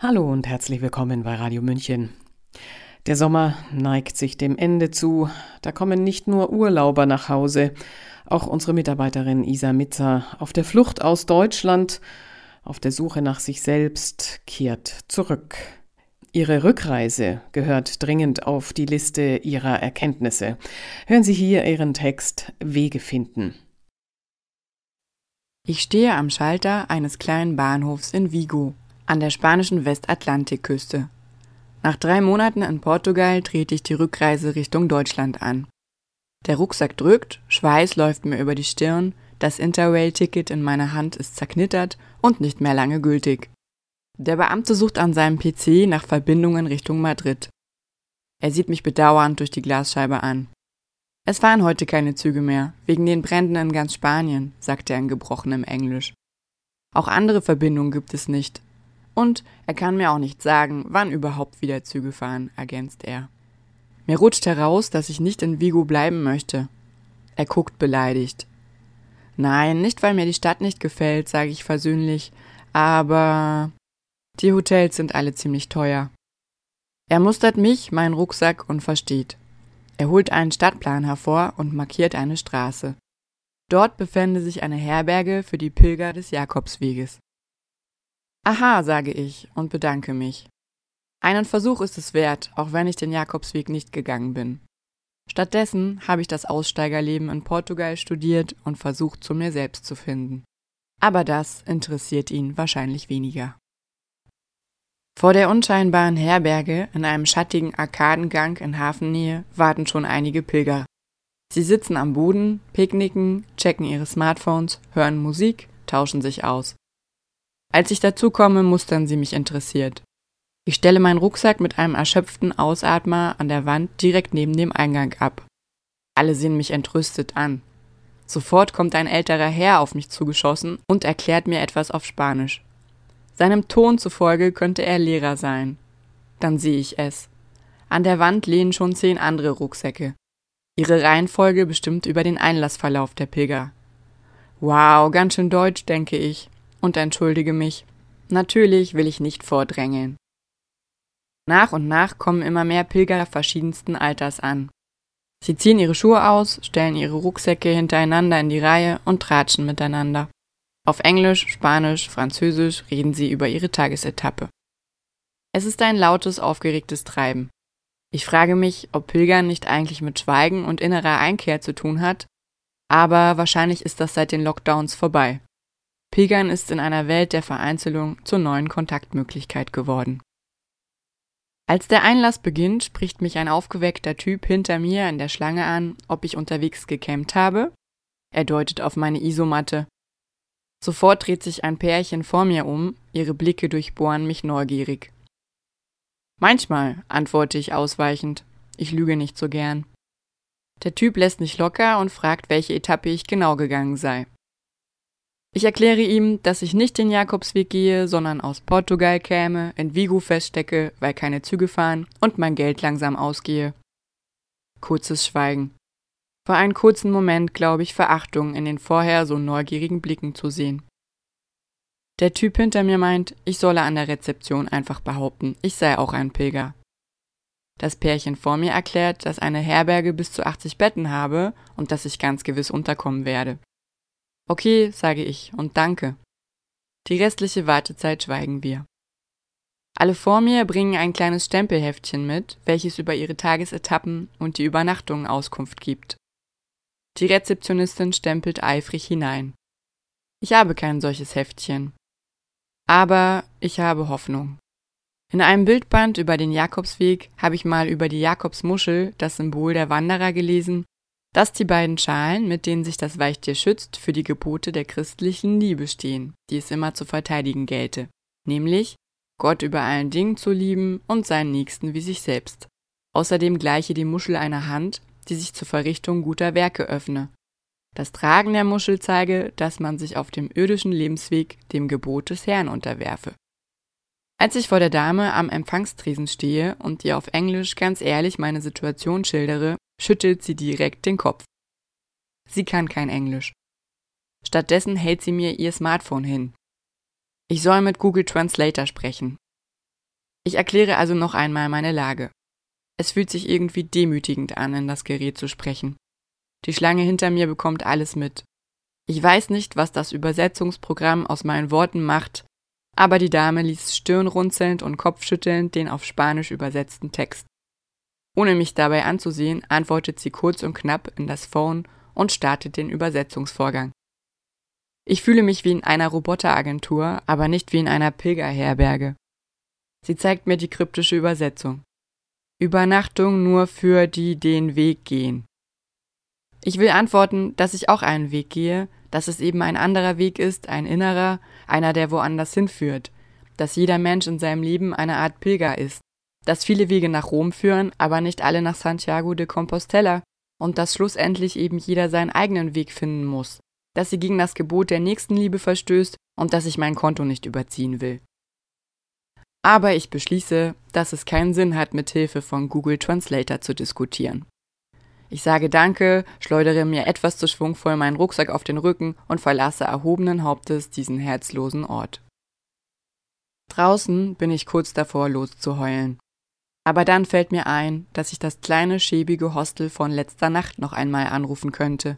Hallo und herzlich willkommen bei Radio München. Der Sommer neigt sich dem Ende zu. Da kommen nicht nur Urlauber nach Hause, auch unsere Mitarbeiterin Isa Mitzer auf der Flucht aus Deutschland, auf der Suche nach sich selbst, kehrt zurück. Ihre Rückreise gehört dringend auf die Liste ihrer Erkenntnisse. Hören Sie hier ihren Text Wege finden. Ich stehe am Schalter eines kleinen Bahnhofs in Vigo an der spanischen Westatlantikküste. Nach drei Monaten in Portugal trete ich die Rückreise Richtung Deutschland an. Der Rucksack drückt, Schweiß läuft mir über die Stirn, das Interrail-Ticket in meiner Hand ist zerknittert und nicht mehr lange gültig. Der Beamte sucht an seinem PC nach Verbindungen Richtung Madrid. Er sieht mich bedauernd durch die Glasscheibe an. Es fahren heute keine Züge mehr, wegen den Bränden in ganz Spanien, sagt er in gebrochenem Englisch. Auch andere Verbindungen gibt es nicht, und er kann mir auch nicht sagen, wann überhaupt wieder Züge fahren, ergänzt er. Mir rutscht heraus, dass ich nicht in Vigo bleiben möchte. Er guckt beleidigt. Nein, nicht weil mir die Stadt nicht gefällt, sage ich versöhnlich, aber die Hotels sind alle ziemlich teuer. Er mustert mich, meinen Rucksack und versteht. Er holt einen Stadtplan hervor und markiert eine Straße. Dort befände sich eine Herberge für die Pilger des Jakobsweges. Aha, sage ich und bedanke mich. Einen Versuch ist es wert, auch wenn ich den Jakobsweg nicht gegangen bin. Stattdessen habe ich das Aussteigerleben in Portugal studiert und versucht, zu mir selbst zu finden. Aber das interessiert ihn wahrscheinlich weniger. Vor der unscheinbaren Herberge in einem schattigen Arkadengang in Hafennähe warten schon einige Pilger. Sie sitzen am Boden, picknicken, checken ihre Smartphones, hören Musik, tauschen sich aus. Als ich dazukomme, mustern sie mich interessiert. Ich stelle meinen Rucksack mit einem erschöpften Ausatmer an der Wand direkt neben dem Eingang ab. Alle sehen mich entrüstet an. Sofort kommt ein älterer Herr auf mich zugeschossen und erklärt mir etwas auf Spanisch. Seinem Ton zufolge könnte er Lehrer sein. Dann sehe ich es. An der Wand lehnen schon zehn andere Rucksäcke. Ihre Reihenfolge bestimmt über den Einlassverlauf der Pilger. Wow, ganz schön deutsch, denke ich und entschuldige mich. Natürlich will ich nicht vordrängeln. Nach und nach kommen immer mehr Pilger verschiedensten Alters an. Sie ziehen ihre Schuhe aus, stellen ihre Rucksäcke hintereinander in die Reihe und tratschen miteinander. Auf Englisch, Spanisch, Französisch reden sie über ihre Tagesetappe. Es ist ein lautes, aufgeregtes Treiben. Ich frage mich, ob Pilgern nicht eigentlich mit Schweigen und innerer Einkehr zu tun hat, aber wahrscheinlich ist das seit den Lockdowns vorbei. Pilgern ist in einer Welt der Vereinzelung zur neuen Kontaktmöglichkeit geworden. Als der Einlass beginnt, spricht mich ein aufgeweckter Typ hinter mir in der Schlange an, ob ich unterwegs gecampt habe. Er deutet auf meine Isomatte. Sofort dreht sich ein Pärchen vor mir um, ihre Blicke durchbohren mich neugierig. Manchmal, antworte ich ausweichend. Ich lüge nicht so gern. Der Typ lässt nicht locker und fragt, welche Etappe ich genau gegangen sei. Ich erkläre ihm, dass ich nicht den Jakobsweg gehe, sondern aus Portugal käme, in Vigo feststecke, weil keine Züge fahren und mein Geld langsam ausgehe. Kurzes Schweigen. Für einen kurzen Moment glaube ich Verachtung in den vorher so neugierigen Blicken zu sehen. Der Typ hinter mir meint, ich solle an der Rezeption einfach behaupten, ich sei auch ein Pilger. Das Pärchen vor mir erklärt, dass eine Herberge bis zu 80 Betten habe und dass ich ganz gewiss unterkommen werde. Okay, sage ich und danke. Die restliche Wartezeit schweigen wir. Alle vor mir bringen ein kleines Stempelheftchen mit, welches über ihre Tagesetappen und die Übernachtungen Auskunft gibt. Die Rezeptionistin stempelt eifrig hinein. Ich habe kein solches Heftchen. Aber ich habe Hoffnung. In einem Bildband über den Jakobsweg habe ich mal über die Jakobsmuschel, das Symbol der Wanderer, gelesen dass die beiden Schalen, mit denen sich das Weichtier schützt, für die Gebote der christlichen Liebe stehen, die es immer zu verteidigen gelte, nämlich Gott über allen Dingen zu lieben und seinen Nächsten wie sich selbst. Außerdem gleiche die Muschel einer Hand, die sich zur Verrichtung guter Werke öffne. Das Tragen der Muschel zeige, dass man sich auf dem irdischen Lebensweg dem Gebot des Herrn unterwerfe. Als ich vor der Dame am Empfangstresen stehe und ihr auf Englisch ganz ehrlich meine Situation schildere, schüttelt sie direkt den Kopf. Sie kann kein Englisch. Stattdessen hält sie mir ihr Smartphone hin. Ich soll mit Google Translator sprechen. Ich erkläre also noch einmal meine Lage. Es fühlt sich irgendwie demütigend an, in das Gerät zu sprechen. Die Schlange hinter mir bekommt alles mit. Ich weiß nicht, was das Übersetzungsprogramm aus meinen Worten macht, aber die Dame liest stirnrunzelnd und kopfschüttelnd den auf Spanisch übersetzten Text. Ohne mich dabei anzusehen, antwortet sie kurz und knapp in das Phone und startet den Übersetzungsvorgang. Ich fühle mich wie in einer Roboteragentur, aber nicht wie in einer Pilgerherberge. Sie zeigt mir die kryptische Übersetzung. Übernachtung nur für die den Weg gehen. Ich will antworten, dass ich auch einen Weg gehe, dass es eben ein anderer Weg ist, ein innerer, einer, der woanders hinführt, dass jeder Mensch in seinem Leben eine Art Pilger ist, dass viele Wege nach Rom führen, aber nicht alle nach Santiago de Compostela, und dass schlussendlich eben jeder seinen eigenen Weg finden muss, dass sie gegen das Gebot der Nächstenliebe verstößt und dass ich mein Konto nicht überziehen will. Aber ich beschließe, dass es keinen Sinn hat, mit Hilfe von Google Translator zu diskutieren. Ich sage Danke, schleudere mir etwas zu schwungvoll meinen Rucksack auf den Rücken und verlasse erhobenen Hauptes diesen herzlosen Ort. Draußen bin ich kurz davor loszuheulen. Aber dann fällt mir ein, dass ich das kleine schäbige Hostel von letzter Nacht noch einmal anrufen könnte.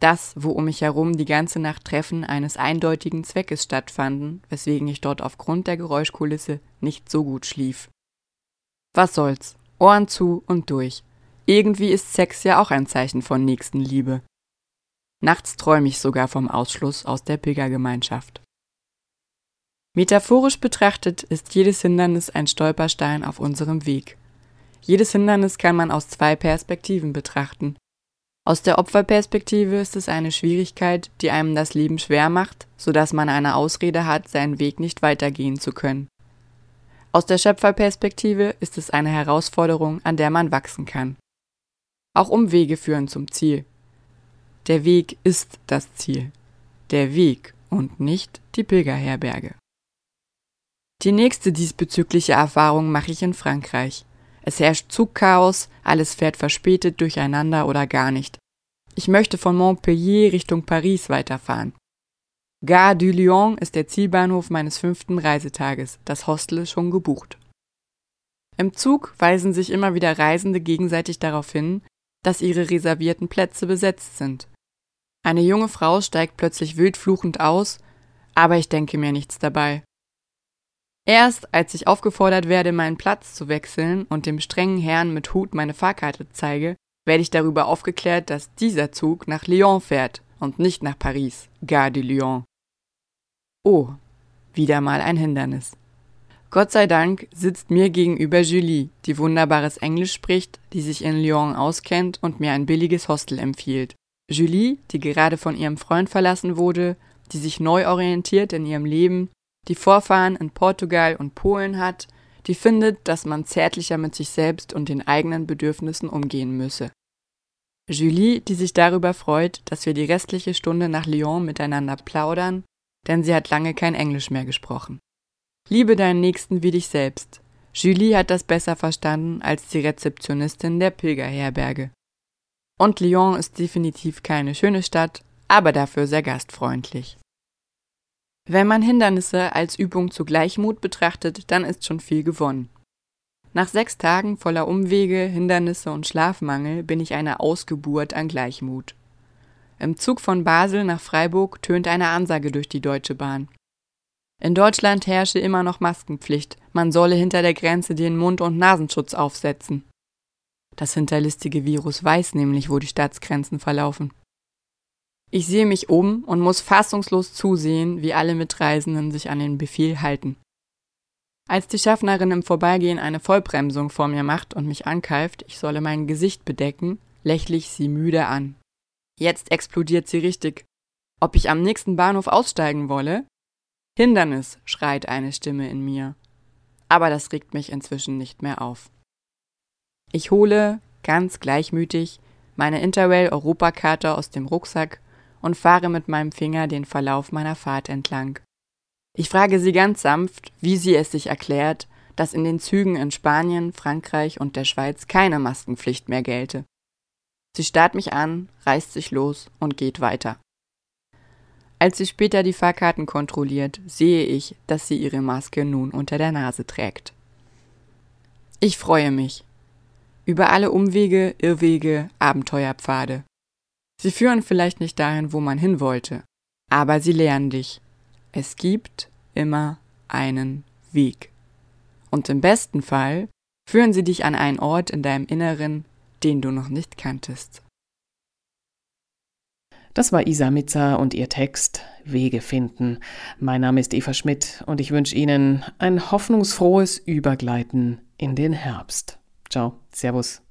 Das, wo um mich herum die ganze Nacht Treffen eines eindeutigen Zweckes stattfanden, weswegen ich dort aufgrund der Geräuschkulisse nicht so gut schlief. Was soll's? Ohren zu und durch. Irgendwie ist Sex ja auch ein Zeichen von Nächstenliebe. Nachts träume ich sogar vom Ausschluss aus der Pilgergemeinschaft. Metaphorisch betrachtet ist jedes Hindernis ein Stolperstein auf unserem Weg. Jedes Hindernis kann man aus zwei Perspektiven betrachten. Aus der Opferperspektive ist es eine Schwierigkeit, die einem das Leben schwer macht, so dass man eine Ausrede hat, seinen Weg nicht weitergehen zu können. Aus der Schöpferperspektive ist es eine Herausforderung, an der man wachsen kann. Auch Umwege führen zum Ziel. Der Weg ist das Ziel. Der Weg und nicht die Pilgerherberge. Die nächste diesbezügliche Erfahrung mache ich in Frankreich. Es herrscht Zugchaos, alles fährt verspätet durcheinander oder gar nicht. Ich möchte von Montpellier Richtung Paris weiterfahren. Gare du Lyon ist der Zielbahnhof meines fünften Reisetages, das Hostel ist schon gebucht. Im Zug weisen sich immer wieder Reisende gegenseitig darauf hin, dass ihre reservierten Plätze besetzt sind. Eine junge Frau steigt plötzlich wildfluchend aus, aber ich denke mir nichts dabei. Erst als ich aufgefordert werde, meinen Platz zu wechseln und dem strengen Herrn mit Hut meine Fahrkarte zeige, werde ich darüber aufgeklärt, dass dieser Zug nach Lyon fährt und nicht nach Paris, Gare de Lyon. Oh, wieder mal ein Hindernis. Gott sei Dank sitzt mir gegenüber Julie, die wunderbares Englisch spricht, die sich in Lyon auskennt und mir ein billiges Hostel empfiehlt. Julie, die gerade von ihrem Freund verlassen wurde, die sich neu orientiert in ihrem Leben die Vorfahren in Portugal und Polen hat, die findet, dass man zärtlicher mit sich selbst und den eigenen Bedürfnissen umgehen müsse. Julie, die sich darüber freut, dass wir die restliche Stunde nach Lyon miteinander plaudern, denn sie hat lange kein Englisch mehr gesprochen. Liebe deinen Nächsten wie dich selbst. Julie hat das besser verstanden als die Rezeptionistin der Pilgerherberge. Und Lyon ist definitiv keine schöne Stadt, aber dafür sehr gastfreundlich. Wenn man Hindernisse als Übung zu Gleichmut betrachtet, dann ist schon viel gewonnen. Nach sechs Tagen voller Umwege, Hindernisse und Schlafmangel bin ich eine Ausgeburt an Gleichmut. Im Zug von Basel nach Freiburg tönt eine Ansage durch die Deutsche Bahn. In Deutschland herrsche immer noch Maskenpflicht, man solle hinter der Grenze den Mund- und Nasenschutz aufsetzen. Das hinterlistige Virus weiß nämlich, wo die Staatsgrenzen verlaufen. Ich sehe mich um und muss fassungslos zusehen, wie alle Mitreisenden sich an den Befehl halten. Als die Schaffnerin im Vorbeigehen eine Vollbremsung vor mir macht und mich ankeift, ich solle mein Gesicht bedecken, lächle ich sie müde an. Jetzt explodiert sie richtig. Ob ich am nächsten Bahnhof aussteigen wolle? Hindernis, schreit eine Stimme in mir. Aber das regt mich inzwischen nicht mehr auf. Ich hole, ganz gleichmütig, meine Interrail-Europakarte aus dem Rucksack und fahre mit meinem Finger den Verlauf meiner Fahrt entlang. Ich frage sie ganz sanft, wie sie es sich erklärt, dass in den Zügen in Spanien, Frankreich und der Schweiz keine Maskenpflicht mehr gelte. Sie starrt mich an, reißt sich los und geht weiter. Als sie später die Fahrkarten kontrolliert, sehe ich, dass sie ihre Maske nun unter der Nase trägt. Ich freue mich. Über alle Umwege, Irrwege, Abenteuerpfade. Sie führen vielleicht nicht dahin, wo man hin wollte, aber sie lehren dich. Es gibt immer einen Weg. Und im besten Fall führen sie dich an einen Ort in deinem Inneren, den du noch nicht kanntest. Das war Isa Mitzer und ihr Text Wege finden. Mein Name ist Eva Schmidt und ich wünsche Ihnen ein hoffnungsfrohes Übergleiten in den Herbst. Ciao, Servus.